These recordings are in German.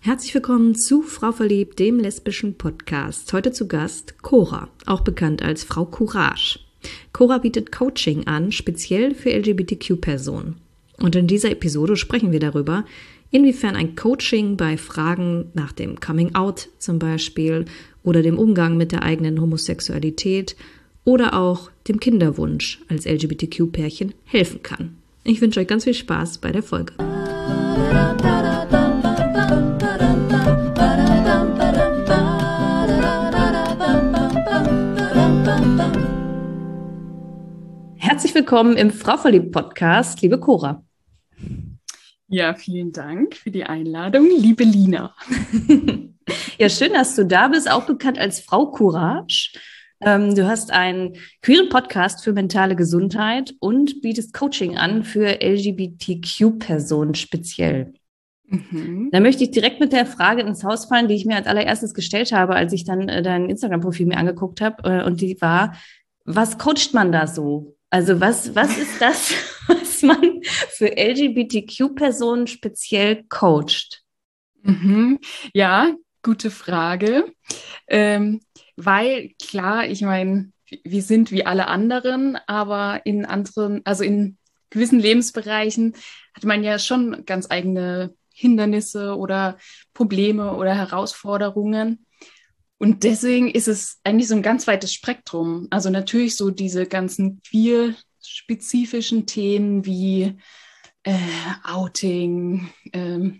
Herzlich willkommen zu Frau Verliebt, dem lesbischen Podcast. Heute zu Gast Cora, auch bekannt als Frau Courage. Cora bietet Coaching an, speziell für LGBTQ-Personen. Und in dieser Episode sprechen wir darüber, inwiefern ein Coaching bei Fragen nach dem Coming Out zum Beispiel oder dem Umgang mit der eigenen Homosexualität oder auch dem Kinderwunsch als LGBTQ-Pärchen helfen kann. Ich wünsche euch ganz viel Spaß bei der Folge. Herzlich willkommen im Frau Verliebt Podcast, liebe Cora. Ja, vielen Dank für die Einladung, liebe Lina. ja, schön, dass du da bist, auch bekannt als Frau Courage. Ähm, du hast einen queeren Podcast für mentale Gesundheit und bietest Coaching an für LGBTQ-Personen speziell. Mhm. Da möchte ich direkt mit der Frage ins Haus fallen, die ich mir als allererstes gestellt habe, als ich dann äh, dein Instagram-Profil mir angeguckt habe. Äh, und die war, was coacht man da so? Also was, was ist das, was man für LGBTQ-Personen speziell coacht? Mhm. Ja, gute Frage. Ähm, weil klar, ich meine, wir sind wie alle anderen, aber in anderen, also in gewissen Lebensbereichen hat man ja schon ganz eigene Hindernisse oder Probleme oder Herausforderungen. Und deswegen ist es eigentlich so ein ganz weites Spektrum. Also natürlich so diese ganzen queer-spezifischen Themen wie äh, Outing, äh,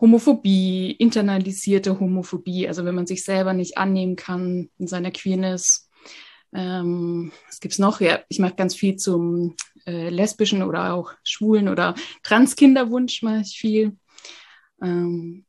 Homophobie, internalisierte Homophobie, also wenn man sich selber nicht annehmen kann in seiner Queerness. Ähm, was gibt's noch? Ja, ich mache ganz viel zum äh, lesbischen oder auch schwulen oder Transkinderwunsch mache ich viel. Ähm,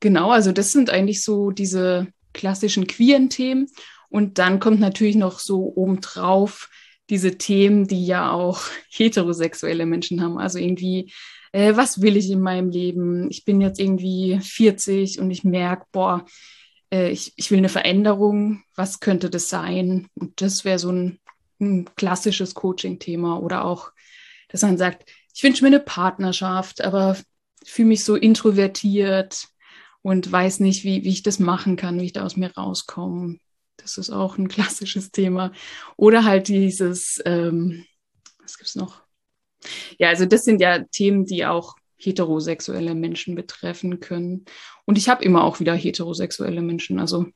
genau, also das sind eigentlich so diese klassischen queeren Themen. Und dann kommt natürlich noch so obendrauf diese Themen, die ja auch heterosexuelle Menschen haben. Also irgendwie, äh, was will ich in meinem Leben? Ich bin jetzt irgendwie 40 und ich merke, boah, äh, ich, ich will eine Veränderung. Was könnte das sein? Und das wäre so ein, ein klassisches Coaching-Thema. Oder auch, dass man sagt, ich wünsche mir eine Partnerschaft, aber fühle mich so introvertiert und weiß nicht, wie, wie ich das machen kann, wie ich da aus mir rauskomme. Das ist auch ein klassisches Thema. Oder halt dieses, ähm, was gibt's noch? Ja, also das sind ja Themen, die auch heterosexuelle Menschen betreffen können. Und ich habe immer auch wieder heterosexuelle Menschen. Also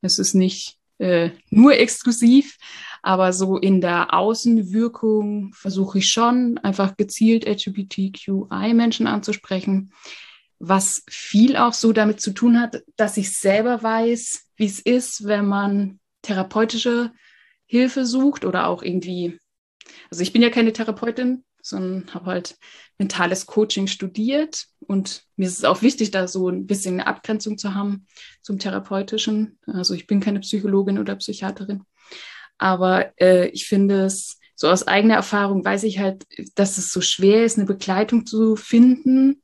es ist nicht äh, nur exklusiv, aber so in der Außenwirkung versuche ich schon einfach gezielt LGBTQI-Menschen anzusprechen was viel auch so damit zu tun hat, dass ich selber weiß, wie es ist, wenn man therapeutische Hilfe sucht oder auch irgendwie, also ich bin ja keine Therapeutin, sondern habe halt mentales Coaching studiert und mir ist es auch wichtig, da so ein bisschen eine Abgrenzung zu haben zum therapeutischen. Also ich bin keine Psychologin oder Psychiaterin, aber äh, ich finde es so aus eigener Erfahrung weiß ich halt, dass es so schwer ist, eine Begleitung zu finden,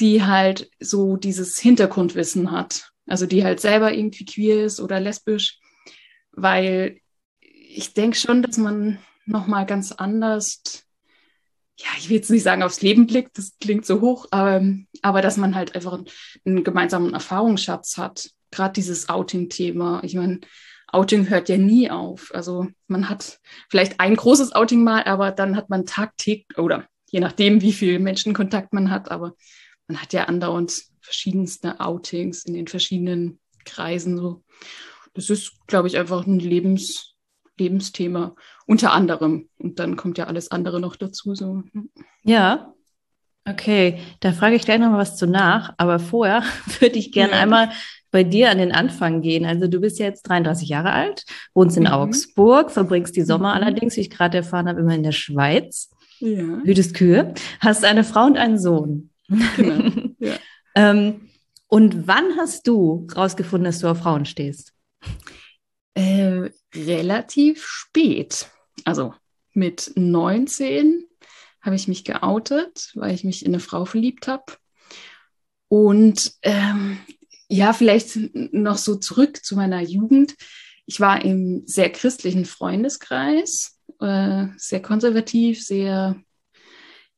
die halt so dieses Hintergrundwissen hat. Also die halt selber irgendwie queer ist oder lesbisch, weil ich denke schon, dass man nochmal ganz anders, ja, ich will jetzt nicht sagen aufs Leben blickt, das klingt so hoch, aber, aber dass man halt einfach einen gemeinsamen Erfahrungsschatz hat. Gerade dieses Outing-Thema. Ich meine, Outing hört ja nie auf. Also man hat vielleicht ein großes Outing mal, aber dann hat man tagtäglich oder je nachdem, wie viel Menschenkontakt man hat, aber man hat ja andauernd verschiedenste Outings in den verschiedenen Kreisen. So. Das ist, glaube ich, einfach ein Lebens, Lebensthema unter anderem. Und dann kommt ja alles andere noch dazu. So. Ja, okay. Da frage ich gleich noch mal was zu nach. Aber vorher würde ich gerne ja. einmal bei dir an den Anfang gehen. Also du bist jetzt 33 Jahre alt, wohnst in mhm. Augsburg, verbringst die Sommer mhm. allerdings, wie ich gerade erfahren habe, immer in der Schweiz. Ja. Hütest Kühe, hast eine Frau und einen Sohn. Genau. Ja. ähm, und wann hast du rausgefunden, dass du auf Frauen stehst? Äh, relativ spät. Also mit 19 habe ich mich geoutet, weil ich mich in eine Frau verliebt habe. Und ähm, ja, vielleicht noch so zurück zu meiner Jugend. Ich war im sehr christlichen Freundeskreis, äh, sehr konservativ, sehr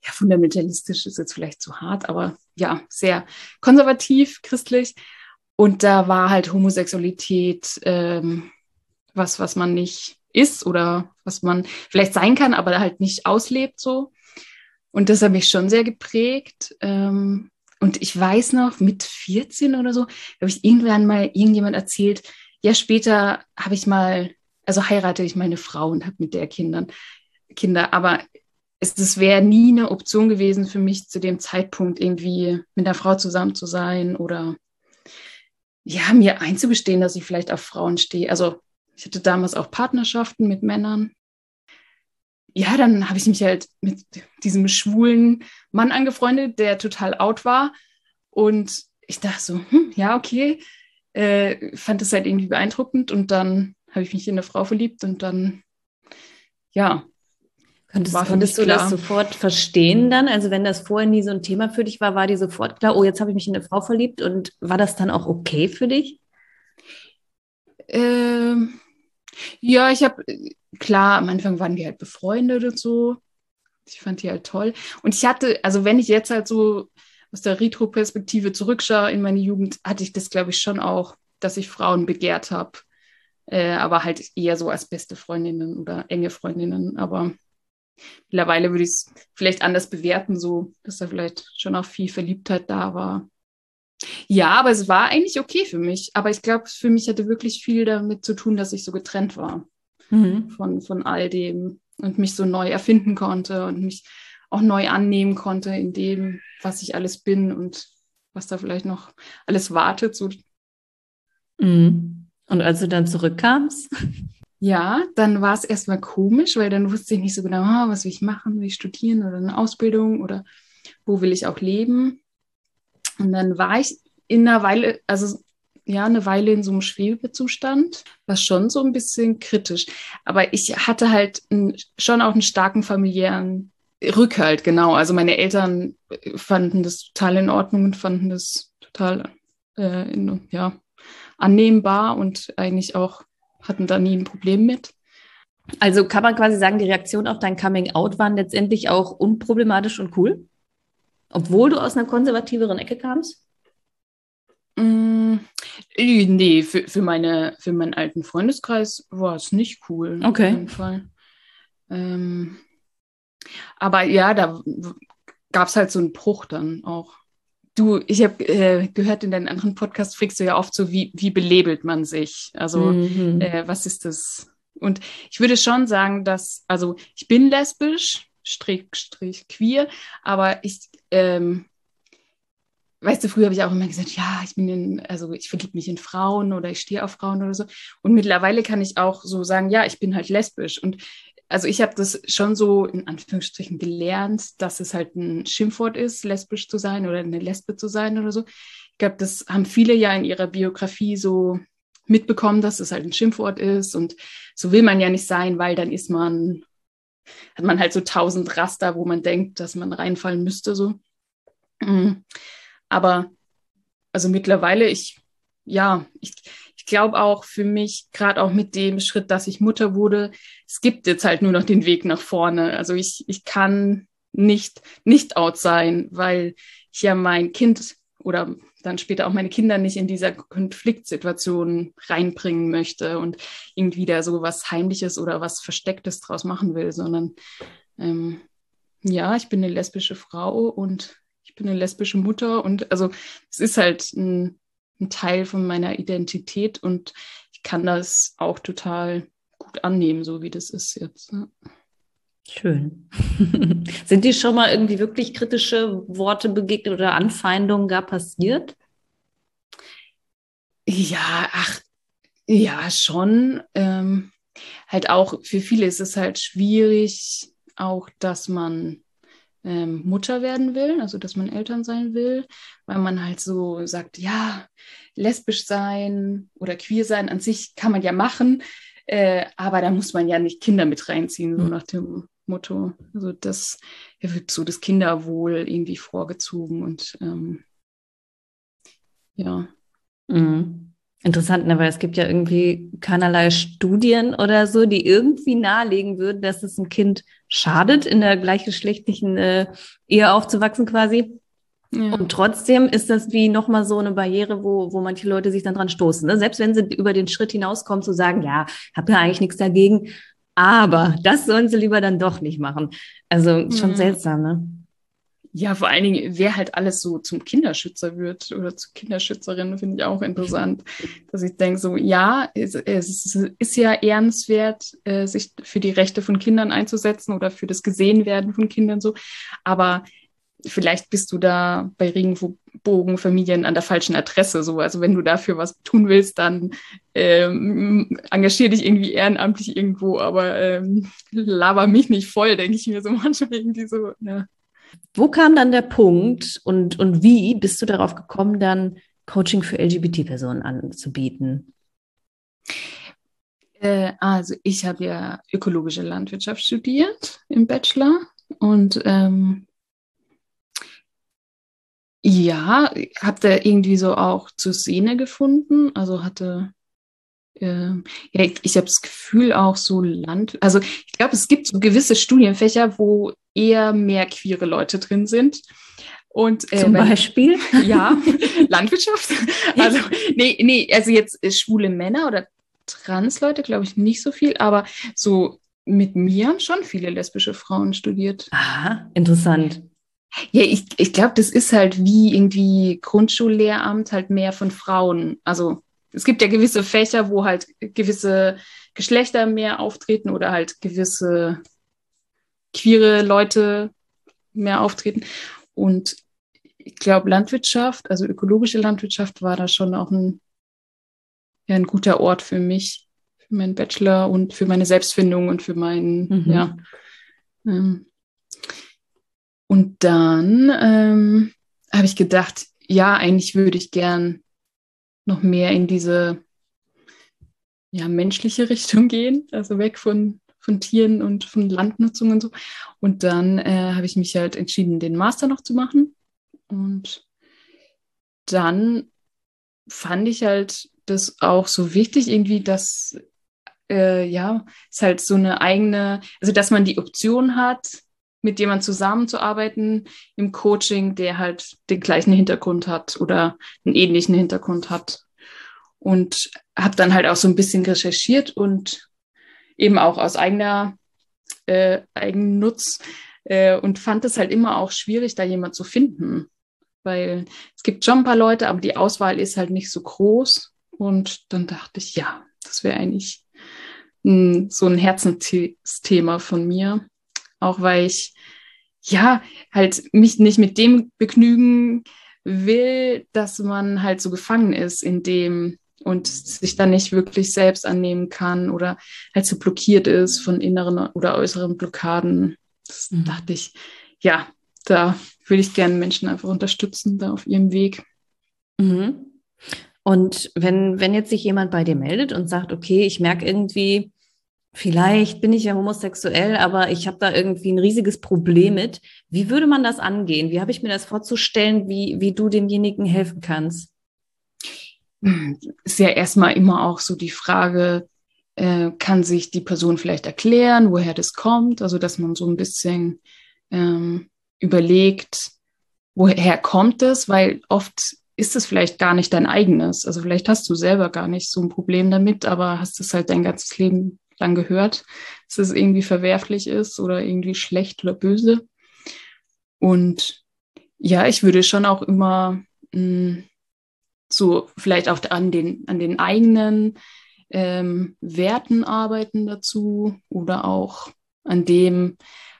ja, fundamentalistisch ist jetzt vielleicht zu hart, aber ja, sehr konservativ, christlich. Und da war halt Homosexualität ähm, was, was man nicht ist oder was man vielleicht sein kann, aber halt nicht auslebt so. Und das hat mich schon sehr geprägt. Ähm, und ich weiß noch, mit 14 oder so, habe ich irgendwann mal irgendjemand erzählt, ja, später habe ich mal, also heirate ich meine Frau und habe mit der Kindern, Kinder, aber es, wäre nie eine Option gewesen für mich zu dem Zeitpunkt irgendwie mit einer Frau zusammen zu sein oder ja, mir einzugestehen, dass ich vielleicht auf Frauen stehe. Also ich hatte damals auch Partnerschaften mit Männern. Ja, dann habe ich mich halt mit diesem schwulen Mann angefreundet, der total out war. Und ich dachte so, hm, ja, okay. Äh, fand es halt irgendwie beeindruckend. Und dann habe ich mich in eine Frau verliebt und dann, ja. Könntest, konntest du das sofort verstehen dann? Also wenn das vorher nie so ein Thema für dich war, war dir sofort klar, oh, jetzt habe ich mich in eine Frau verliebt und war das dann auch okay für dich? Ähm, ja, ich habe, klar, am Anfang waren wir halt befreundet und so. Ich fand die halt toll. Und ich hatte, also wenn ich jetzt halt so aus der Retro-Perspektive zurückschaue in meine Jugend, hatte ich das, glaube ich, schon auch, dass ich Frauen begehrt habe. Äh, aber halt eher so als beste Freundinnen oder enge Freundinnen. Aber mittlerweile würde ich es vielleicht anders bewerten, so dass da vielleicht schon auch viel Verliebtheit da war. Ja, aber es war eigentlich okay für mich. Aber ich glaube, für mich hatte wirklich viel damit zu tun, dass ich so getrennt war mhm. von, von all dem und mich so neu erfinden konnte und mich auch neu annehmen konnte in dem, was ich alles bin und was da vielleicht noch alles wartet. So. Mhm. Und als du dann zurückkamst? Ja, dann war es erstmal komisch, weil dann wusste ich nicht so genau, ah, was will ich machen, will ich studieren oder eine Ausbildung oder wo will ich auch leben. Und dann war ich in einer Weile, also ja, eine Weile in so einem Schwebezustand, war schon so ein bisschen kritisch. Aber ich hatte halt ein, schon auch einen starken familiären Rückhalt, genau. Also meine Eltern fanden das total in Ordnung und fanden das total äh, in, ja, annehmbar und eigentlich auch hatten da nie ein Problem mit. Also kann man quasi sagen, die Reaktion auf dein Coming Out waren letztendlich auch unproblematisch und cool? Obwohl du aus einer konservativeren Ecke kamst? Mm, nee, für, für, meine, für meinen alten Freundeskreis war es nicht cool. Okay. Auf jeden Fall. Ähm, aber ja, da gab es halt so einen Bruch dann auch. Du, ich habe äh, gehört, in deinen anderen Podcasts fragst du ja oft so, wie, wie belabelt man sich? Also, mhm. äh, was ist das? Und ich würde schon sagen, dass, also ich bin lesbisch, Strich, Strich queer, aber ich ähm, weißt du, früher habe ich auch immer gesagt, ja, ich bin in, also ich verliebe mich in Frauen oder ich stehe auf Frauen oder so. Und mittlerweile kann ich auch so sagen, ja, ich bin halt lesbisch. Und also ich habe das schon so in Anführungsstrichen gelernt, dass es halt ein Schimpfwort ist, lesbisch zu sein oder eine Lesbe zu sein oder so. Ich glaube, das haben viele ja in ihrer Biografie so mitbekommen, dass es halt ein Schimpfwort ist. Und so will man ja nicht sein, weil dann ist man hat man halt so tausend Raster, wo man denkt, dass man reinfallen müsste, so. Mhm. Aber also mittlerweile, ich, ja, ich, ich glaube auch für mich, gerade auch mit dem Schritt, dass ich Mutter wurde, es gibt jetzt halt nur noch den Weg nach vorne. Also ich, ich kann nicht, nicht out sein, weil ich ja mein Kind oder dann später auch meine Kinder nicht in dieser Konfliktsituation reinbringen möchte und irgendwie da so was Heimliches oder was Verstecktes draus machen will, sondern ähm, ja, ich bin eine lesbische Frau und ich bin eine lesbische Mutter und also es ist halt ein, ein Teil von meiner Identität und ich kann das auch total gut annehmen, so wie das ist jetzt. Ja. Schön. Sind dir schon mal irgendwie wirklich kritische Worte begegnet oder Anfeindungen gar passiert? Ja, ach, ja, schon. Ähm, halt auch für viele ist es halt schwierig, auch, dass man ähm, Mutter werden will, also dass man Eltern sein will, weil man halt so sagt, ja, lesbisch sein oder queer sein an sich kann man ja machen, äh, aber da muss man ja nicht Kinder mit reinziehen, so hm. nach dem Motto. Also das ja, wird so das Kinderwohl irgendwie vorgezogen und ähm, ja. Mhm. Interessant, ne? weil es gibt ja irgendwie keinerlei Studien oder so, die irgendwie nahelegen würden, dass es ein Kind schadet, in der gleichgeschlechtlichen äh, Ehe aufzuwachsen quasi. Ja. Und trotzdem ist das wie nochmal so eine Barriere, wo, wo manche Leute sich dann dran stoßen. Ne? Selbst wenn sie über den Schritt hinauskommen, zu sagen, ja, habe ja eigentlich nichts dagegen, aber das sollen sie lieber dann doch nicht machen. Also schon mhm. seltsam, ne? Ja, vor allen Dingen, wer halt alles so zum Kinderschützer wird oder zur Kinderschützerin, finde ich auch interessant. Dass ich denke, so, ja, es, es, ist ja ehrenswert, äh, sich für die Rechte von Kindern einzusetzen oder für das Gesehenwerden von Kindern so. Aber vielleicht bist du da bei Regenbogenfamilien an der falschen Adresse. So. Also wenn du dafür was tun willst, dann ähm, engagier dich irgendwie ehrenamtlich irgendwo, aber ähm, laber mich nicht voll, denke ich mir so manchmal irgendwie so. Ja. Wo kam dann der Punkt und, und wie bist du darauf gekommen, dann Coaching für LGBT-Personen anzubieten? Äh, also ich habe ja ökologische Landwirtschaft studiert im Bachelor und ähm, ja, habe da irgendwie so auch zur Szene gefunden. Also hatte, äh, ja, ich, ich habe das Gefühl auch so Land, also ich glaube, es gibt so gewisse Studienfächer, wo eher mehr queere Leute drin sind. Und, äh, Zum Beispiel? Ja, Landwirtschaft. Also, nee, nee, also jetzt äh, schwule Männer oder Trans-Leute, glaube ich, nicht so viel, aber so mit mir haben schon viele lesbische Frauen studiert. Aha, interessant. Ja, ich, ich glaube, das ist halt wie irgendwie Grundschullehramt halt mehr von Frauen. Also es gibt ja gewisse Fächer, wo halt gewisse Geschlechter mehr auftreten oder halt gewisse queere Leute mehr auftreten. Und ich glaube, Landwirtschaft, also ökologische Landwirtschaft, war da schon auch ein, ja, ein guter Ort für mich, für meinen Bachelor und für meine Selbstfindung und für meinen, mhm. ja. Ähm, und dann ähm, habe ich gedacht, ja, eigentlich würde ich gern noch mehr in diese ja, menschliche Richtung gehen, also weg von, von Tieren und von Landnutzung und so. Und dann äh, habe ich mich halt entschieden, den Master noch zu machen. Und dann fand ich halt das auch so wichtig, irgendwie, dass äh, ja, es halt so eine eigene, also dass man die Option hat, mit jemandem zusammenzuarbeiten im Coaching, der halt den gleichen Hintergrund hat oder einen ähnlichen Hintergrund hat. Und habe dann halt auch so ein bisschen recherchiert und eben auch aus eigener äh, Eigennutz äh, und fand es halt immer auch schwierig, da jemand zu finden. Weil es gibt schon ein paar Leute, aber die Auswahl ist halt nicht so groß. Und dann dachte ich, ja, das wäre eigentlich ein, so ein Herzensthema von mir auch weil ich ja halt mich nicht mit dem begnügen will, dass man halt so gefangen ist in dem und sich dann nicht wirklich selbst annehmen kann oder halt so blockiert ist von inneren oder äußeren Blockaden. Das mhm. dachte ich, ja, da würde ich gerne Menschen einfach unterstützen, da auf ihrem Weg. Mhm. Und wenn, wenn jetzt sich jemand bei dir meldet und sagt, okay, ich merke irgendwie, vielleicht bin ich ja homosexuell, aber ich habe da irgendwie ein riesiges Problem mit. Wie würde man das angehen? Wie habe ich mir das vorzustellen, wie, wie du demjenigen helfen kannst? Ist ja erstmal immer auch so die Frage, äh, kann sich die Person vielleicht erklären, woher das kommt? Also, dass man so ein bisschen ähm, überlegt, woher kommt es? Weil oft ist es vielleicht gar nicht dein eigenes. Also vielleicht hast du selber gar nicht so ein Problem damit, aber hast es halt dein ganzes Leben lang gehört, dass es irgendwie verwerflich ist oder irgendwie schlecht oder böse. Und ja, ich würde schon auch immer mh, hm, so vielleicht auch an den, an den eigenen ähm, Werten arbeiten dazu oder auch an dem,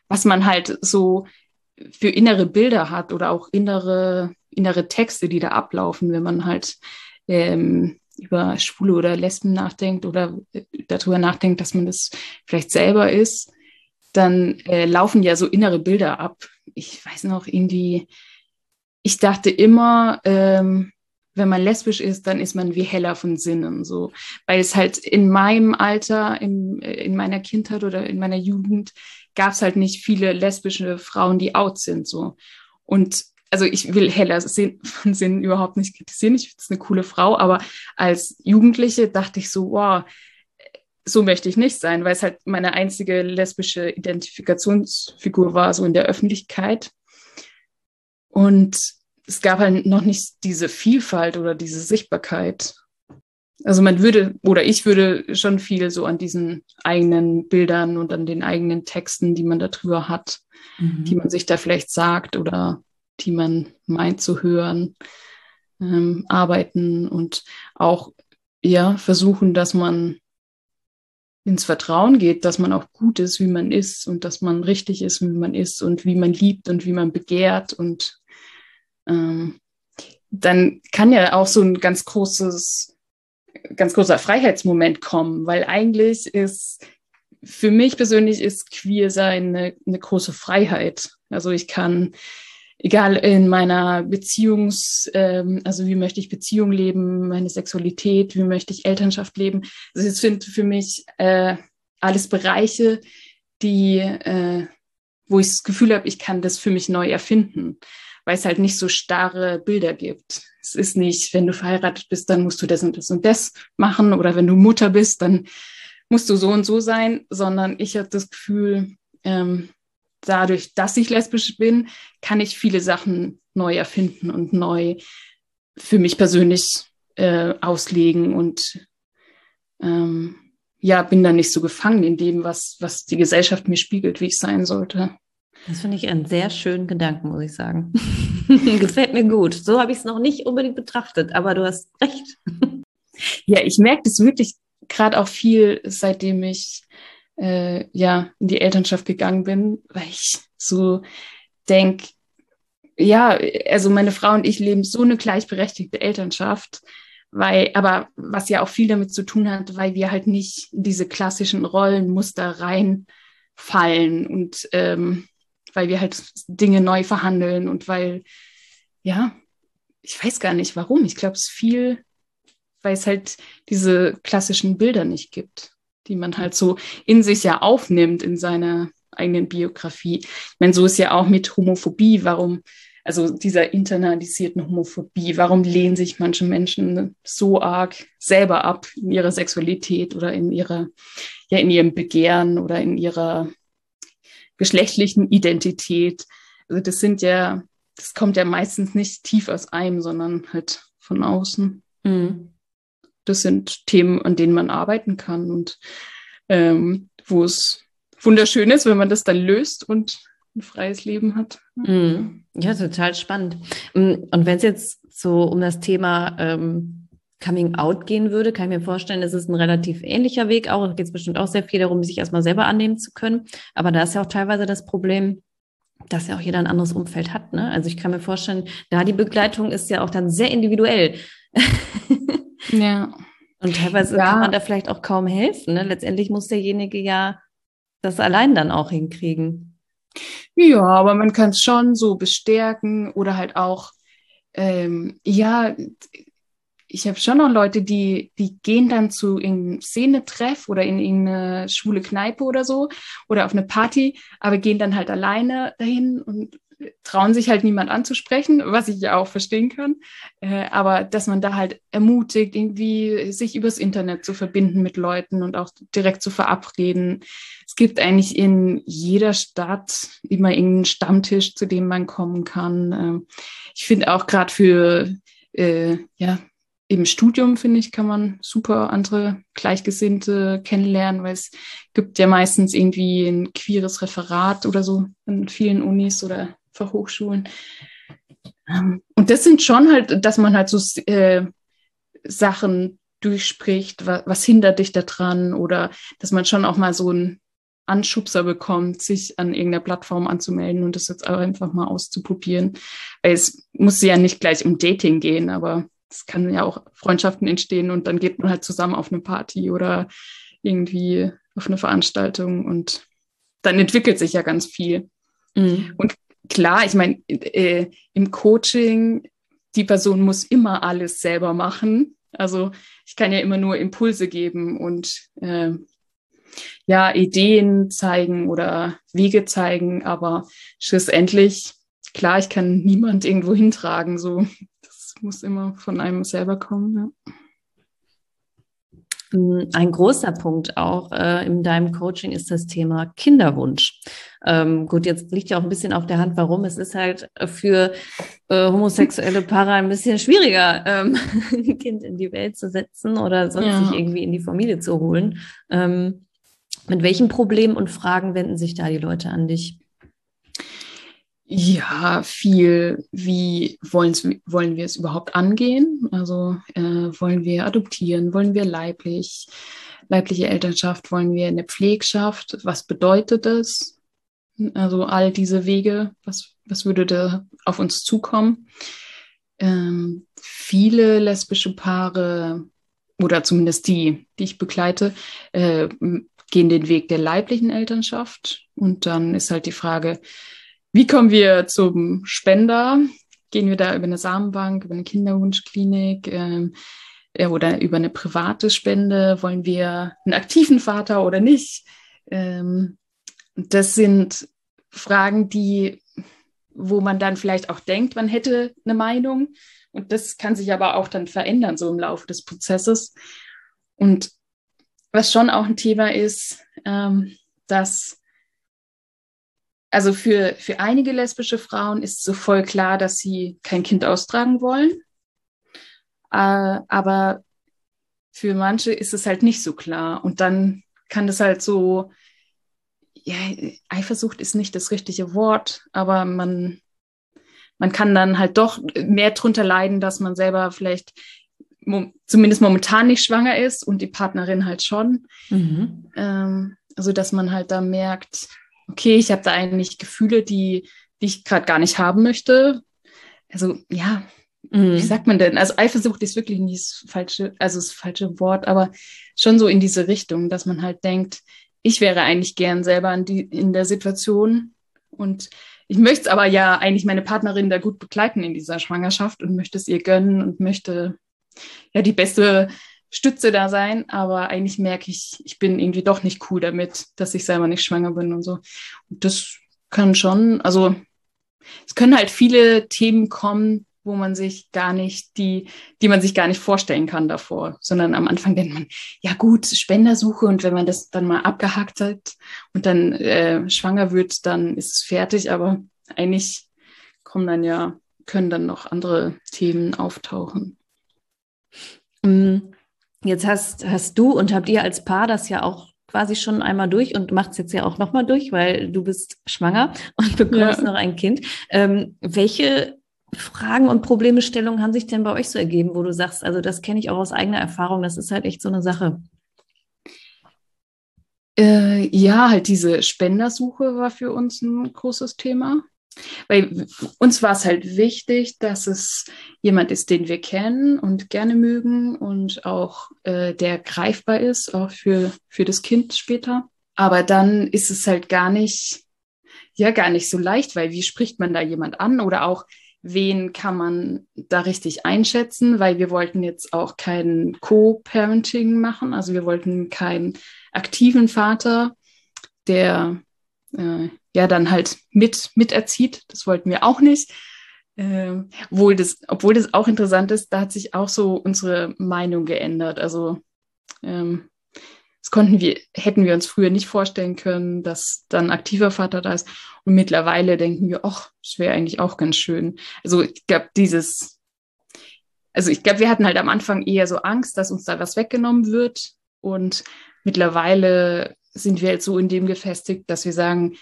was man halt so für innere Bilder hat oder auch innere, innere Texte, die da ablaufen, wenn man halt ähm, über Schwule oder Lesben nachdenkt oder äh, darüber nachdenkt, dass man das vielleicht selber ist, dann äh, laufen ja so innere Bilder ab. Ich weiß noch irgendwie, ich dachte immer, ähm, wenn man lesbisch ist, dann ist man wie heller von Sinnen, so, weil es halt in meinem Alter, in, äh, in meiner Kindheit oder in meiner Jugend gab es halt nicht viele lesbische Frauen, die out sind, so. Und also ich will Hella Sinn, von Sinn überhaupt nicht kritisieren. Ich finde es eine coole Frau, aber als Jugendliche dachte ich so, wow, so möchte ich nicht sein, weil es halt meine einzige lesbische Identifikationsfigur war, so in der Öffentlichkeit. Und es gab halt noch nicht diese Vielfalt oder diese Sichtbarkeit. Also man würde, oder ich würde schon viel so an diesen eigenen Bildern und an den eigenen Texten, die man da drüber hat, mhm. die man sich da vielleicht sagt oder die man meint zu hören, ähm, arbeiten und auch ja versuchen, dass man ins Vertrauen geht, dass man auch gut ist, wie man ist und dass man richtig ist, wie man ist und wie man liebt und wie man begehrt und ähm, dann kann ja auch so ein ganz großes, ganz großer Freiheitsmoment kommen, weil eigentlich ist für mich persönlich ist queer sein eine, eine große Freiheit. Also ich kann egal in meiner Beziehungs, ähm, also wie möchte ich Beziehung leben, meine Sexualität, wie möchte ich Elternschaft leben. Also es sind für mich äh, alles Bereiche, die, äh, wo ich das Gefühl habe, ich kann das für mich neu erfinden, weil es halt nicht so starre Bilder gibt. Es ist nicht, wenn du verheiratet bist, dann musst du das und das und das machen oder wenn du Mutter bist, dann musst du so und so sein, sondern ich habe das Gefühl, ähm, dadurch, dass ich lesbisch bin, kann ich viele Sachen neu erfinden und neu für mich persönlich äh, auslegen und ähm, ja, bin dann nicht so gefangen in dem, was, was die Gesellschaft mir spiegelt, wie ich sein sollte. Das finde ich einen sehr schönen Gedanken, muss ich sagen. Gefällt mir gut. So habe ich es noch nicht unbedingt betrachtet, aber du hast recht. ja, ich merke das wirklich gerade auch viel, seitdem ich äh, ja in die Elternschaft gegangen bin, weil ich so denke, ja, also meine Frau und ich leben so eine gleichberechtigte Elternschaft, weil, aber was ja auch viel damit zu tun hat, weil wir halt nicht diese klassischen Rollenmuster reinfallen und ähm, weil wir halt Dinge neu verhandeln und weil, ja, ich weiß gar nicht warum. Ich glaube, es viel, weil es halt diese klassischen Bilder nicht gibt die man halt so in sich ja aufnimmt in seiner eigenen Biografie. Ich meine, so ist ja auch mit Homophobie. Warum, also dieser internalisierten Homophobie, warum lehnen sich manche Menschen so arg selber ab in ihrer Sexualität oder in ihrer, ja, in ihrem Begehren oder in ihrer geschlechtlichen Identität? Also das sind ja, das kommt ja meistens nicht tief aus einem, sondern halt von außen. Mhm das sind Themen, an denen man arbeiten kann und ähm, wo es wunderschön ist, wenn man das dann löst und ein freies Leben hat. Mhm. Ja, total spannend. Mm, und wenn es jetzt so um das Thema ähm, Coming Out gehen würde, kann ich mir vorstellen, es ist ein relativ ähnlicher Weg auch. Da geht es bestimmt auch sehr viel darum, sich erstmal selber annehmen zu können. Aber da ist ja auch teilweise das Problem, dass ja auch jeder ein anderes Umfeld hat. Ne? Also ich kann mir vorstellen, da die Begleitung ist ja auch dann sehr individuell. Ja. Und teilweise ja. kann man da vielleicht auch kaum helfen. Ne? Letztendlich muss derjenige ja das allein dann auch hinkriegen. Ja, aber man kann es schon so bestärken oder halt auch, ähm, ja, ich habe schon noch Leute, die, die gehen dann zu irgendeinem Szenetreff oder in irgendeine schwule Kneipe oder so oder auf eine Party, aber gehen dann halt alleine dahin und trauen sich halt niemand anzusprechen, was ich ja auch verstehen kann. Äh, aber dass man da halt ermutigt, irgendwie sich übers Internet zu verbinden mit Leuten und auch direkt zu verabreden. Es gibt eigentlich in jeder Stadt immer irgendeinen Stammtisch, zu dem man kommen kann. Ähm, ich finde auch gerade für äh, ja, im Studium, finde ich, kann man super andere Gleichgesinnte kennenlernen, weil es gibt ja meistens irgendwie ein queeres Referat oder so an vielen Unis oder Fachhochschulen. Ähm, und das sind schon halt, dass man halt so äh, Sachen durchspricht, was, was hindert dich daran oder dass man schon auch mal so einen Anschubser bekommt, sich an irgendeiner Plattform anzumelden und das jetzt auch einfach mal auszuprobieren. Weil es muss ja nicht gleich um Dating gehen, aber es kann ja auch Freundschaften entstehen und dann geht man halt zusammen auf eine Party oder irgendwie auf eine Veranstaltung und dann entwickelt sich ja ganz viel. Mhm. Und klar, ich meine, äh, im Coaching, die Person muss immer alles selber machen. Also ich kann ja immer nur Impulse geben und äh, ja, Ideen zeigen oder Wege zeigen, aber schlussendlich klar, ich kann niemand irgendwo hintragen. So, das muss immer von einem selber kommen. Ja. Mm, ein großer Punkt auch äh, in deinem Coaching ist das Thema Kinderwunsch. Ähm, gut, jetzt liegt ja auch ein bisschen auf der Hand, warum. Es ist halt für äh, homosexuelle Paare ein bisschen schwieriger, ähm, ein Kind in die Welt zu setzen oder sonst ja. sich irgendwie in die Familie zu holen. Ähm, mit welchen Problemen und Fragen wenden sich da die Leute an dich? Ja, viel, wie wollen wir es überhaupt angehen? Also äh, wollen wir adoptieren, wollen wir leiblich, leibliche Elternschaft, wollen wir eine Pflegschaft? Was bedeutet das? Also all diese Wege, was, was würde da auf uns zukommen? Ähm, viele lesbische Paare oder zumindest die, die ich begleite, äh, gehen den Weg der leiblichen Elternschaft. Und dann ist halt die Frage, wie kommen wir zum Spender? Gehen wir da über eine Samenbank, über eine Kinderwunschklinik ähm, oder über eine private Spende? Wollen wir einen aktiven Vater oder nicht? Ähm, das sind Fragen, die, wo man dann vielleicht auch denkt, man hätte eine Meinung. Und das kann sich aber auch dann verändern, so im Laufe des Prozesses. Und was schon auch ein Thema ist, ähm, dass also für, für einige lesbische Frauen ist so voll klar, dass sie kein Kind austragen wollen. Äh, aber für manche ist es halt nicht so klar. Und dann kann das halt so, ja, Eifersucht ist nicht das richtige Wort, aber man, man kann dann halt doch mehr drunter leiden, dass man selber vielleicht mo zumindest momentan nicht schwanger ist und die Partnerin halt schon. Mhm. Ähm, also dass man halt da merkt, okay, ich habe da eigentlich Gefühle, die, die ich gerade gar nicht haben möchte. Also ja, mhm. wie sagt man denn? Also Eifersucht ist wirklich nicht das falsche, also das falsche Wort, aber schon so in diese Richtung, dass man halt denkt, ich wäre eigentlich gern selber in, die, in der Situation und ich möchte aber ja eigentlich meine Partnerin da gut begleiten in dieser Schwangerschaft und möchte es ihr gönnen und möchte ja die beste Stütze da sein, aber eigentlich merke ich, ich bin irgendwie doch nicht cool damit, dass ich selber nicht schwanger bin und so. Und das kann schon, also es können halt viele Themen kommen, wo man sich gar nicht, die, die man sich gar nicht vorstellen kann davor, sondern am Anfang denkt man, ja gut, Spendersuche und wenn man das dann mal abgehakt hat und dann äh, schwanger wird, dann ist es fertig, aber eigentlich kommen dann ja, können dann noch andere Themen auftauchen. Mhm. Jetzt hast, hast du und habt ihr als Paar das ja auch quasi schon einmal durch und macht es jetzt ja auch nochmal durch, weil du bist schwanger und bekommst ja. noch ein Kind. Ähm, welche Fragen und Problemestellungen haben sich denn bei euch so ergeben, wo du sagst, also das kenne ich auch aus eigener Erfahrung, das ist halt echt so eine Sache? Äh, ja, halt diese Spendersuche war für uns ein großes Thema. Weil uns war es halt wichtig, dass es jemand ist, den wir kennen und gerne mögen und auch äh, der greifbar ist, auch für, für das Kind später. Aber dann ist es halt gar nicht, ja, gar nicht so leicht, weil wie spricht man da jemand an? Oder auch wen kann man da richtig einschätzen, weil wir wollten jetzt auch kein Co-Parenting machen, also wir wollten keinen aktiven Vater, der äh, ja dann halt mit miterzieht. Das wollten wir auch nicht. Ähm, obwohl, das, obwohl das auch interessant ist, da hat sich auch so unsere Meinung geändert. Also ähm, das konnten wir, hätten wir uns früher nicht vorstellen können, dass dann aktiver Vater da ist. Und mittlerweile denken wir, ach, das wäre eigentlich auch ganz schön. Also ich glaube, dieses, also ich glaube, wir hatten halt am Anfang eher so Angst, dass uns da was weggenommen wird. Und mittlerweile sind wir jetzt so in dem gefestigt, dass wir sagen,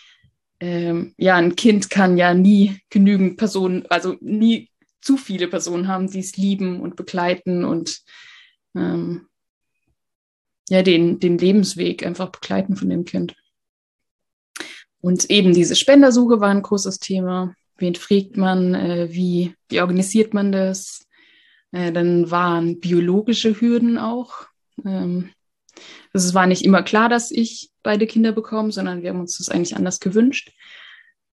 ähm, ja, ein Kind kann ja nie genügend Personen, also nie zu viele Personen haben, die es lieben und begleiten und ähm, ja, den, den Lebensweg einfach begleiten von dem Kind. Und eben diese Spendersuche war ein großes Thema. Wen fragt man? Äh, wie, wie organisiert man das? Äh, dann waren biologische Hürden auch. Ähm, es war nicht immer klar, dass ich beide Kinder bekomme, sondern wir haben uns das eigentlich anders gewünscht.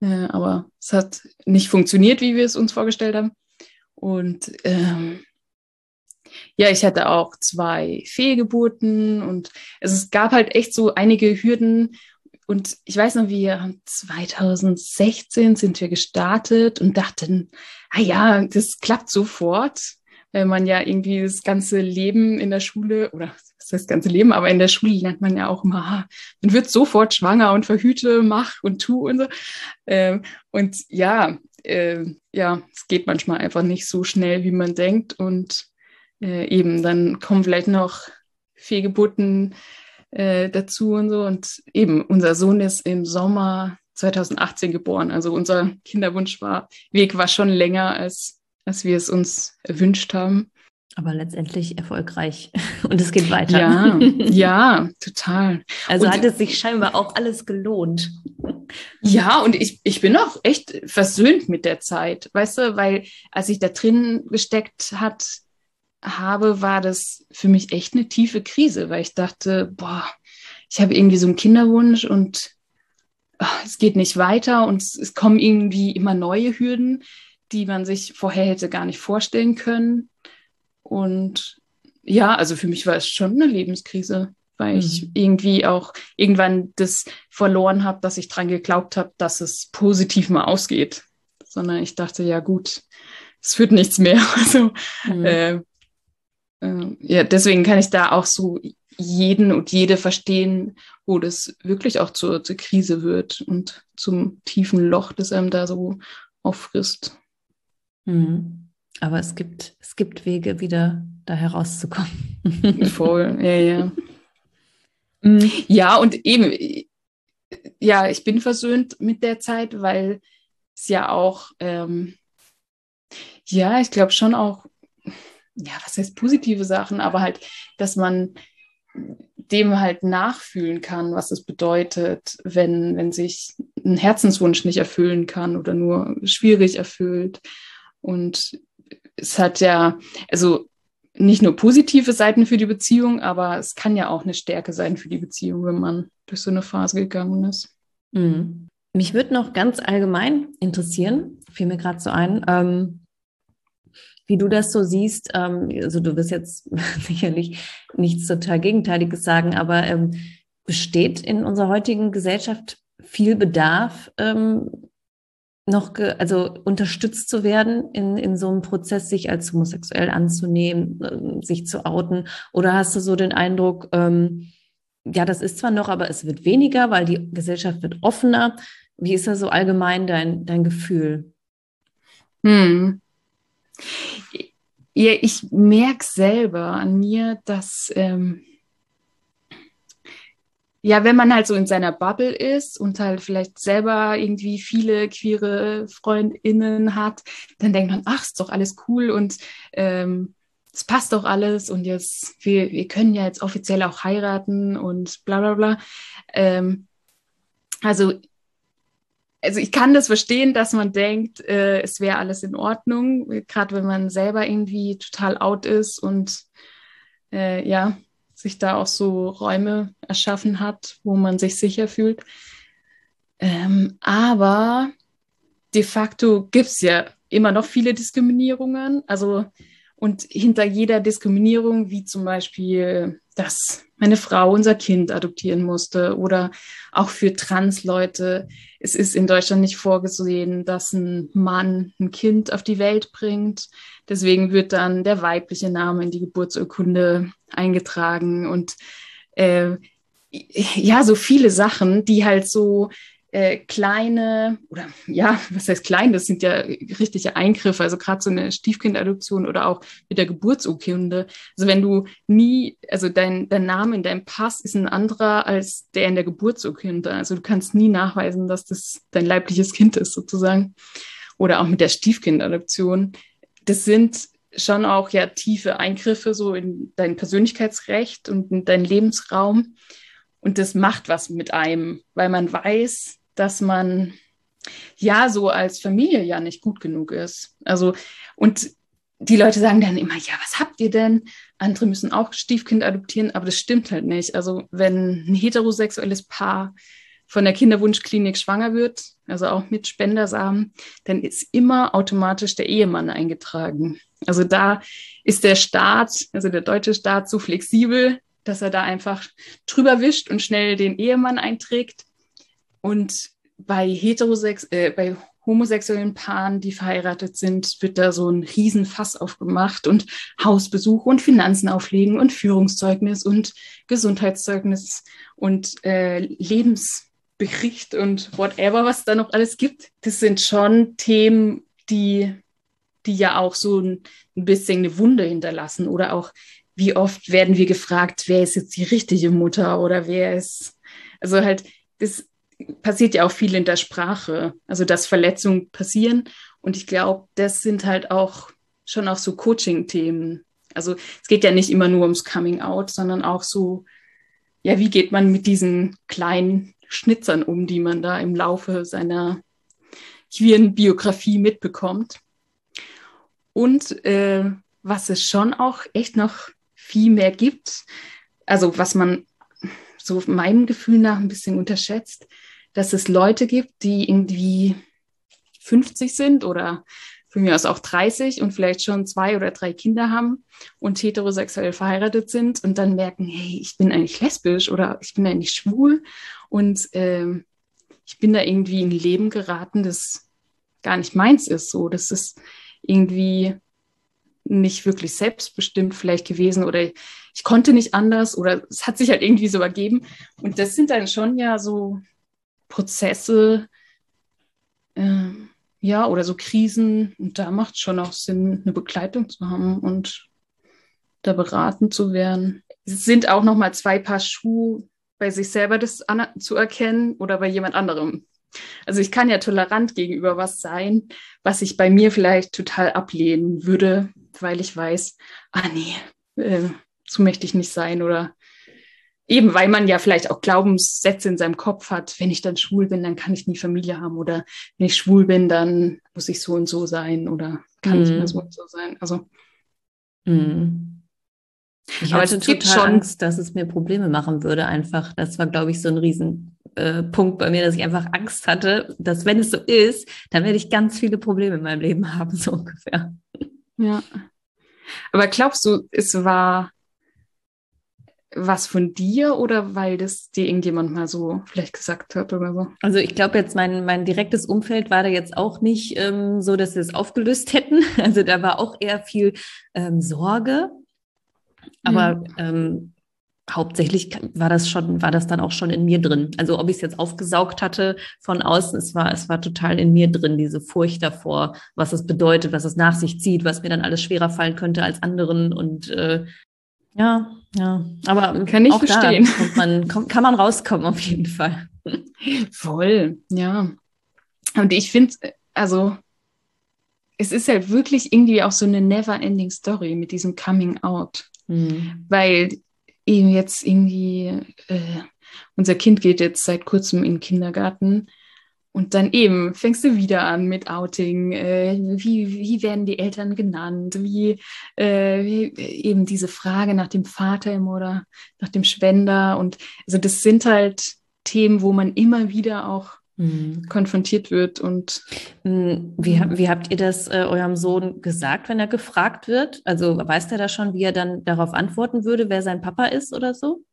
Äh, aber es hat nicht funktioniert, wie wir es uns vorgestellt haben. Und ähm, ja, ich hatte auch zwei Fehlgeburten und es gab halt echt so einige Hürden, und ich weiß noch, wir 2016 sind wir gestartet und dachten, ah ja, das klappt sofort, weil man ja irgendwie das ganze Leben in der Schule oder das heißt das ganze Leben, aber in der Schule lernt man ja auch immer, ah, man wird sofort schwanger und verhüte, mach und tu und so. Ähm, und ja, äh, ja, es geht manchmal einfach nicht so schnell, wie man denkt und äh, eben dann kommen vielleicht noch Fehlgeburten äh, dazu und so. Und eben, unser Sohn ist im Sommer 2018 geboren. Also unser Kinderwunsch war, Weg war schon länger, als, als wir es uns erwünscht haben. Aber letztendlich erfolgreich. Und es geht weiter. Ja, ja, total. Also und, hat es sich scheinbar auch alles gelohnt. Ja, und ich, ich bin auch echt versöhnt mit der Zeit, weißt du, weil als ich da drin gesteckt hat, habe, war das für mich echt eine tiefe Krise, weil ich dachte, boah, ich habe irgendwie so einen Kinderwunsch und ach, es geht nicht weiter und es, es kommen irgendwie immer neue Hürden, die man sich vorher hätte gar nicht vorstellen können. Und ja, also für mich war es schon eine Lebenskrise, weil mhm. ich irgendwie auch irgendwann das verloren habe, dass ich dran geglaubt habe, dass es positiv mal ausgeht. Sondern ich dachte, ja gut, es wird nichts mehr. Also mhm. äh, äh, ja, deswegen kann ich da auch so jeden und jede verstehen, wo das wirklich auch zur, zur Krise wird und zum tiefen Loch, das einem da so auffrisst. Mhm. Aber es gibt, es gibt Wege, wieder da herauszukommen. Voll, ja, ja. Mhm. Ja, und eben, ja, ich bin versöhnt mit der Zeit, weil es ja auch, ähm, ja, ich glaube schon auch ja, was heißt positive Sachen, aber halt, dass man dem halt nachfühlen kann, was es bedeutet, wenn, wenn sich ein Herzenswunsch nicht erfüllen kann oder nur schwierig erfüllt. Und es hat ja, also nicht nur positive Seiten für die Beziehung, aber es kann ja auch eine Stärke sein für die Beziehung, wenn man durch so eine Phase gegangen ist. Mhm. Mich würde noch ganz allgemein interessieren, fiel mir gerade so ein, ähm, wie du das so siehst. Ähm, also du wirst jetzt sicherlich nichts total Gegenteiliges sagen, aber ähm, besteht in unserer heutigen Gesellschaft viel Bedarf, ähm, noch also unterstützt zu werden in, in so einem Prozess, sich als homosexuell anzunehmen, äh, sich zu outen? Oder hast du so den Eindruck, ähm, ja, das ist zwar noch, aber es wird weniger, weil die Gesellschaft wird offener. Wie ist da so allgemein dein, dein Gefühl? Hm. Ja, ich merke selber an mir, dass ähm, ja, wenn man halt so in seiner Bubble ist und halt vielleicht selber irgendwie viele queere FreundInnen hat, dann denkt man, ach, ist doch alles cool und ähm, es passt doch alles und jetzt, wir, wir können ja jetzt offiziell auch heiraten und bla bla bla. Ähm, also also ich kann das verstehen, dass man denkt, äh, es wäre alles in Ordnung, gerade wenn man selber irgendwie total out ist und äh, ja, sich da auch so Räume erschaffen hat, wo man sich sicher fühlt. Ähm, aber de facto gibt es ja immer noch viele Diskriminierungen. Also und hinter jeder Diskriminierung, wie zum Beispiel, dass meine Frau unser Kind adoptieren musste oder auch für Trans-Leute, es ist in Deutschland nicht vorgesehen, dass ein Mann ein Kind auf die Welt bringt. Deswegen wird dann der weibliche Name in die Geburtsurkunde eingetragen und äh, ja, so viele Sachen, die halt so äh, kleine oder ja, was heißt klein, das sind ja richtige Eingriffe, also gerade so eine Stiefkindadoption oder auch mit der Geburtsurkunde. Also wenn du nie, also dein, dein Name in deinem Pass ist ein anderer als der in der Geburtsurkunde. Also du kannst nie nachweisen, dass das dein leibliches Kind ist sozusagen. Oder auch mit der Stiefkindadoption. Das sind schon auch ja tiefe Eingriffe so in dein Persönlichkeitsrecht und in deinen Lebensraum. Und das macht was mit einem, weil man weiß, dass man ja so als Familie ja nicht gut genug ist. Also, und die Leute sagen dann immer, ja, was habt ihr denn? Andere müssen auch Stiefkind adoptieren, aber das stimmt halt nicht. Also, wenn ein heterosexuelles Paar von der Kinderwunschklinik schwanger wird, also auch mit Spendersamen, dann ist immer automatisch der Ehemann eingetragen. Also da ist der Staat, also der deutsche Staat so flexibel, dass er da einfach drüber wischt und schnell den Ehemann einträgt Und bei heterosex, äh, bei homosexuellen Paaren, die verheiratet sind, wird da so ein Riesenfass aufgemacht und Hausbesuch und Finanzen auflegen und Führungszeugnis und Gesundheitszeugnis und äh, Lebensbericht und whatever, was da noch alles gibt. Das sind schon Themen, die, die ja auch so ein, ein bisschen eine Wunde hinterlassen oder auch wie oft werden wir gefragt, wer ist jetzt die richtige Mutter oder wer ist, also halt, das passiert ja auch viel in der Sprache, also dass Verletzungen passieren. Und ich glaube, das sind halt auch schon auch so Coaching-Themen. Also es geht ja nicht immer nur ums Coming Out, sondern auch so, ja, wie geht man mit diesen kleinen Schnitzern um, die man da im Laufe seiner queeren Biografie mitbekommt. Und äh, was es schon auch echt noch viel mehr gibt, also was man so meinem Gefühl nach ein bisschen unterschätzt, dass es Leute gibt, die irgendwie 50 sind oder von mir aus auch 30 und vielleicht schon zwei oder drei Kinder haben und heterosexuell verheiratet sind und dann merken, hey, ich bin eigentlich lesbisch oder ich bin eigentlich schwul und äh, ich bin da irgendwie in ein Leben geraten, das gar nicht meins ist. So, das ist irgendwie nicht wirklich selbstbestimmt vielleicht gewesen oder ich konnte nicht anders oder es hat sich halt irgendwie so ergeben. Und das sind dann schon ja so Prozesse, äh, ja, oder so Krisen. Und da macht es schon auch Sinn, eine Begleitung zu haben und da beraten zu werden. Es sind auch nochmal zwei Paar Schuhe bei sich selber das zu erkennen oder bei jemand anderem. Also ich kann ja tolerant gegenüber was sein, was ich bei mir vielleicht total ablehnen würde, weil ich weiß, ah nee, äh, so möchte ich nicht sein oder Eben, weil man ja vielleicht auch Glaubenssätze in seinem Kopf hat, wenn ich dann schwul bin, dann kann ich nie Familie haben oder wenn ich schwul bin, dann muss ich so und so sein oder kann mm. ich mehr so und so sein. Also. Mm. Ich aber hatte total schon Angst, dass es mir Probleme machen würde. Einfach, das war, glaube ich, so ein Riesenpunkt äh, bei mir, dass ich einfach Angst hatte, dass wenn es so ist, dann werde ich ganz viele Probleme in meinem Leben haben, so ungefähr. Ja. Aber glaubst du, es war was von dir oder weil das dir irgendjemand mal so vielleicht gesagt hat oder so? Also ich glaube jetzt, mein, mein direktes Umfeld war da jetzt auch nicht ähm, so, dass sie es aufgelöst hätten. Also da war auch eher viel ähm, Sorge. Aber mhm. ähm, hauptsächlich war das schon, war das dann auch schon in mir drin. Also ob ich es jetzt aufgesaugt hatte von außen, es war, es war total in mir drin, diese Furcht davor, was es bedeutet, was es nach sich zieht, was mir dann alles schwerer fallen könnte als anderen und äh, ja, ja. Aber kann ich verstehen. man, kann man rauskommen auf jeden Fall. Voll, ja. Und ich finde, also es ist halt wirklich irgendwie auch so eine never-ending Story mit diesem Coming Out. Mhm. Weil eben jetzt irgendwie, äh, unser Kind geht jetzt seit kurzem in den Kindergarten und dann eben fängst du wieder an mit Outing. Äh, wie, wie werden die Eltern genannt? Wie, äh, wie, eben diese Frage nach dem Vater oder nach dem Spender. Und also das sind halt Themen, wo man immer wieder auch mhm. konfrontiert wird. Und hm, wie, wie habt ihr das äh, eurem Sohn gesagt, wenn er gefragt wird? Also weiß er da schon, wie er dann darauf antworten würde, wer sein Papa ist oder so?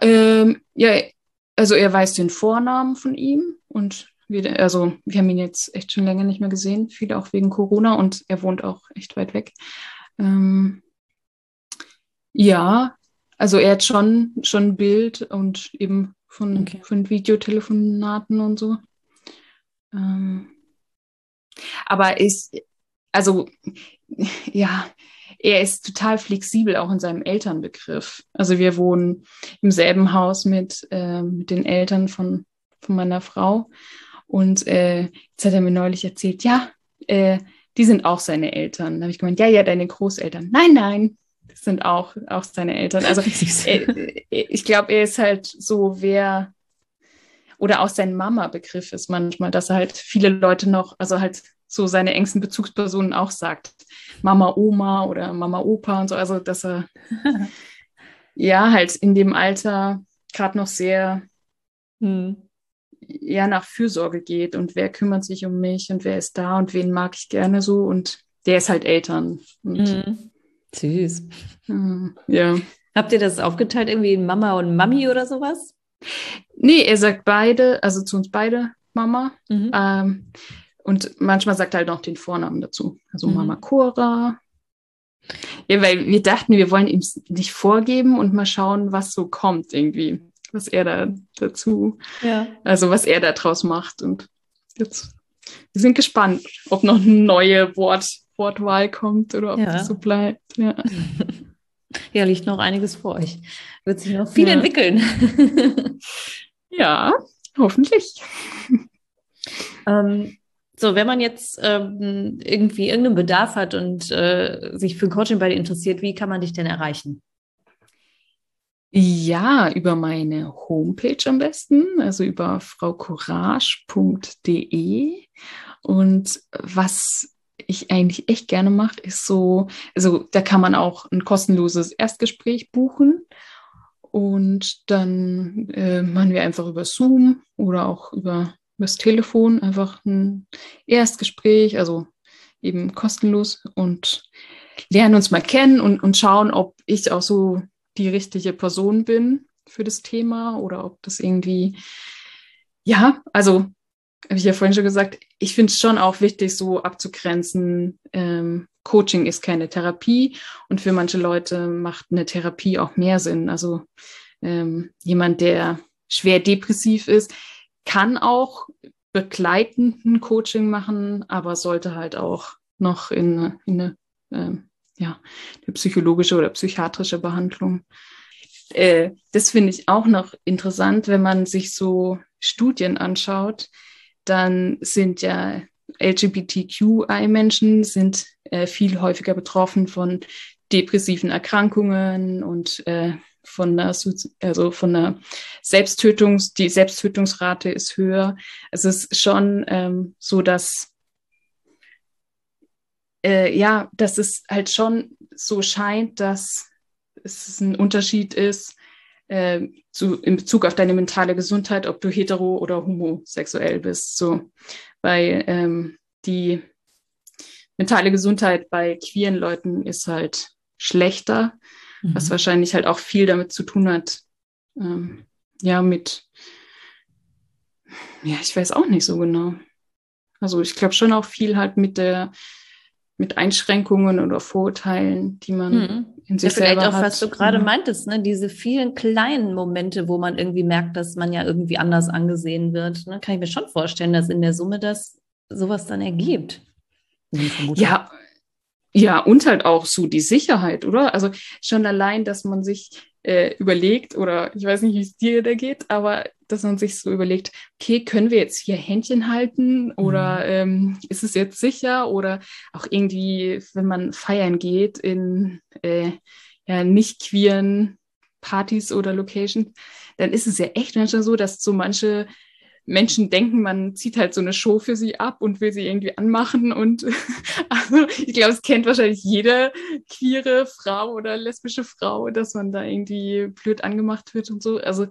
Ähm, ja, also er weiß den Vornamen von ihm und wir, also wir haben ihn jetzt echt schon länger nicht mehr gesehen, viele auch wegen Corona und er wohnt auch echt weit weg. Ähm, ja, also er hat schon, schon ein Bild und eben von, okay. von Videotelefonaten und so. Ähm, aber ist, also ja, er ist total flexibel auch in seinem Elternbegriff. Also wir wohnen im selben Haus mit, äh, mit den Eltern von, von meiner Frau. Und äh, jetzt hat er mir neulich erzählt, ja, äh, die sind auch seine Eltern. Da habe ich gemeint, ja, ja, deine Großeltern. Nein, nein, das sind auch, auch seine Eltern. Also äh, ich glaube, er ist halt so, wer oder auch sein Mama-Begriff ist manchmal, dass er halt viele Leute noch, also halt so seine engsten Bezugspersonen auch sagt. Mama, Oma oder Mama, Opa und so. Also, dass er ja halt in dem Alter gerade noch sehr hm. ja nach Fürsorge geht und wer kümmert sich um mich und wer ist da und wen mag ich gerne so und der ist halt Eltern. Hm. Süß. Hm, ja. Habt ihr das aufgeteilt irgendwie in Mama und Mami oder sowas? Nee, er sagt beide, also zu uns beide Mama. Mhm. Ähm, und manchmal sagt er halt noch den Vornamen dazu. Also mhm. Mama Cora. Ja, weil wir dachten, wir wollen ihm nicht vorgeben und mal schauen, was so kommt irgendwie, was er da dazu, ja. also was er da draus macht. Und jetzt, wir sind gespannt, ob noch eine neue Wort, Wortwahl kommt oder ob ja. das so bleibt. Ja. ja, liegt noch einiges vor euch. Wird sich noch viel ja. entwickeln. ja, hoffentlich. Ähm, so, wenn man jetzt ähm, irgendwie irgendeinen Bedarf hat und äh, sich für Coaching bei dir interessiert, wie kann man dich denn erreichen? Ja, über meine Homepage am besten, also über fraucourage.de. Und was ich eigentlich echt gerne mache, ist so, also da kann man auch ein kostenloses Erstgespräch buchen. Und dann äh, machen wir einfach über Zoom oder auch über das Telefon einfach ein Erstgespräch, also eben kostenlos und lernen uns mal kennen und, und schauen, ob ich auch so die richtige Person bin für das Thema oder ob das irgendwie, ja, also habe ich ja vorhin schon gesagt, ich finde es schon auch wichtig, so abzugrenzen. Ähm, Coaching ist keine Therapie und für manche Leute macht eine Therapie auch mehr Sinn. Also ähm, jemand, der schwer depressiv ist, kann auch begleitenden Coaching machen, aber sollte halt auch noch in, in eine, äh, ja, eine psychologische oder psychiatrische Behandlung. Äh, das finde ich auch noch interessant, wenn man sich so Studien anschaut, dann sind ja LGBTQI-Menschen sind äh, viel häufiger betroffen von depressiven Erkrankungen und äh, von der, also von der Selbsttötungs, die Selbsttötungsrate ist höher. Es ist schon ähm, so, dass äh, ja, dass es halt schon so scheint, dass es ein Unterschied ist äh, zu, in Bezug auf deine mentale Gesundheit, ob du hetero oder homosexuell bist. So, weil ähm, die mentale Gesundheit bei queeren Leuten ist halt schlechter mhm. was wahrscheinlich halt auch viel damit zu tun hat, ähm, ja, mit, ja, ich weiß auch nicht so genau. Also ich glaube schon auch viel halt mit der, mit Einschränkungen oder Vorurteilen, die man mhm. in sich ja, vielleicht selber auch, was du gerade mhm. meintest, ne? diese vielen kleinen Momente, wo man irgendwie merkt, dass man ja irgendwie anders angesehen wird. Ne? Kann ich mir schon vorstellen, dass in der Summe das sowas dann ergibt. Ja, ja, und halt auch so die Sicherheit, oder? Also schon allein, dass man sich äh, überlegt, oder ich weiß nicht, wie es dir da geht, aber dass man sich so überlegt, okay, können wir jetzt hier Händchen halten oder mhm. ähm, ist es jetzt sicher? Oder auch irgendwie, wenn man feiern geht in äh, ja, nicht queeren Partys oder Locations, dann ist es ja echt manchmal so, dass so manche Menschen denken, man zieht halt so eine Show für sie ab und will sie irgendwie anmachen. Und also ich glaube, es kennt wahrscheinlich jede queere Frau oder lesbische Frau, dass man da irgendwie blöd angemacht wird und so. Also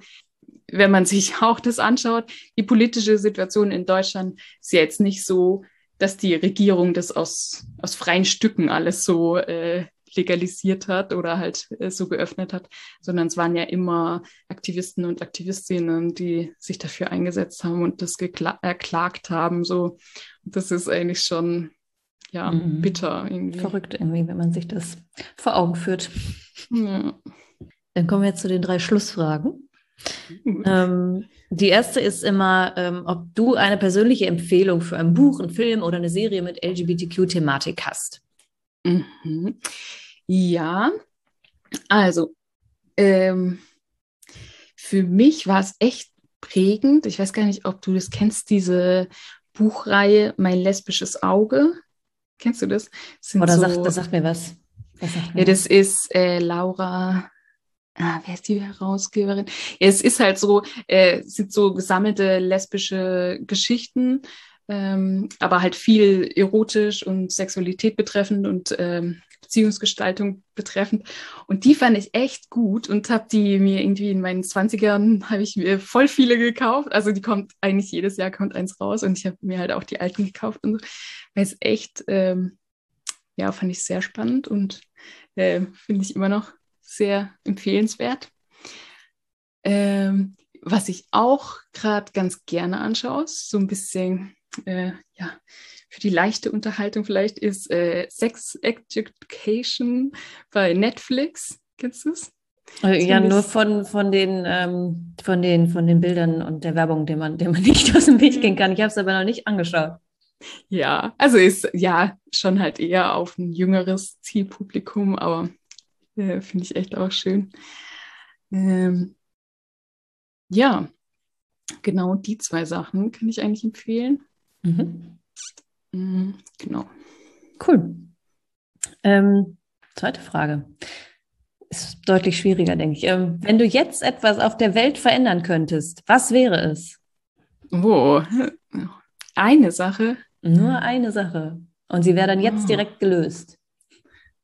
wenn man sich auch das anschaut, die politische Situation in Deutschland ist ja jetzt nicht so, dass die Regierung das aus, aus freien Stücken alles so äh, legalisiert hat oder halt äh, so geöffnet hat, sondern es waren ja immer Aktivisten und Aktivistinnen, die sich dafür eingesetzt haben und das erklagt haben. So, und das ist eigentlich schon ja mhm. bitter irgendwie. Verrückt irgendwie, wenn man sich das vor Augen führt. Ja. Dann kommen wir jetzt zu den drei Schlussfragen. Ähm, die erste ist immer, ähm, ob du eine persönliche Empfehlung für ein Buch, einen Film oder eine Serie mit LGBTQ-Thematik hast. Mhm. Ja, also ähm, für mich war es echt prägend. Ich weiß gar nicht, ob du das kennst, diese Buchreihe Mein lesbisches Auge. Kennst du das? das Oder so, sagt, das sagt mir was. Das sagt mir ja, das was. ist äh, Laura. Ah, wer ist die Herausgeberin? Ja, es ist halt so, äh, sind so gesammelte lesbische Geschichten ähm, aber halt viel erotisch und Sexualität betreffend und ähm, Beziehungsgestaltung betreffend. Und die fand ich echt gut und habe die mir irgendwie in meinen Zwanzigern habe ich mir voll viele gekauft. Also die kommt eigentlich jedes Jahr kommt eins raus und ich habe mir halt auch die alten gekauft und so. Weil es echt, ähm, ja, fand ich sehr spannend und äh, finde ich immer noch sehr empfehlenswert. Ähm, was ich auch gerade ganz gerne anschaue, so ein bisschen, äh, ja, für die leichte Unterhaltung vielleicht, ist äh, Sex Education bei Netflix. Kennst du es? Äh, ja, nur von, von, den, ähm, von, den, von den Bildern und der Werbung, dem man, dem man nicht aus dem Weg gehen kann. Ich habe es aber noch nicht angeschaut. Ja, also ist ja schon halt eher auf ein jüngeres Zielpublikum, aber äh, finde ich echt auch schön. Ähm, ja, genau die zwei Sachen kann ich eigentlich empfehlen. Mhm. Mhm, genau. Cool. Ähm, zweite Frage. Ist deutlich schwieriger, denke ich. Ähm, wenn du jetzt etwas auf der Welt verändern könntest, was wäre es? Oh, eine Sache. Nur eine Sache. Und sie wäre dann jetzt oh. direkt gelöst.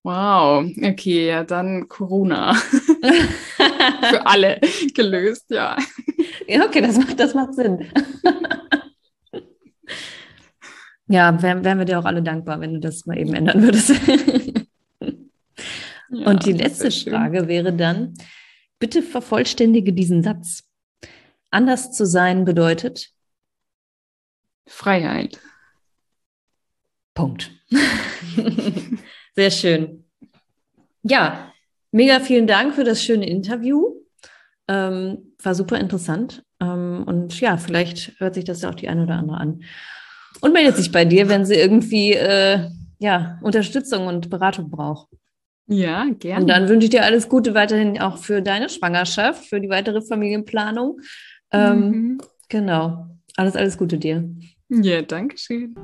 Wow, okay, ja, dann Corona. Für alle gelöst, ja. Ja, okay, das macht, das macht Sinn. Ja, wären, wären wir dir auch alle dankbar, wenn du das mal eben ändern würdest. ja, Und die letzte Frage wäre dann, bitte vervollständige diesen Satz. Anders zu sein bedeutet Freiheit. Punkt. Sehr schön. Ja, mega vielen Dank für das schöne Interview. Ähm, war super interessant. Ähm, und ja, vielleicht hört sich das ja auch die eine oder andere an. Und meldet sich bei dir, wenn sie irgendwie äh, ja, Unterstützung und Beratung braucht. Ja, gerne. Und dann wünsche ich dir alles Gute weiterhin auch für deine Schwangerschaft, für die weitere Familienplanung. Ähm, mhm. Genau. Alles, alles Gute dir. Ja, danke schön.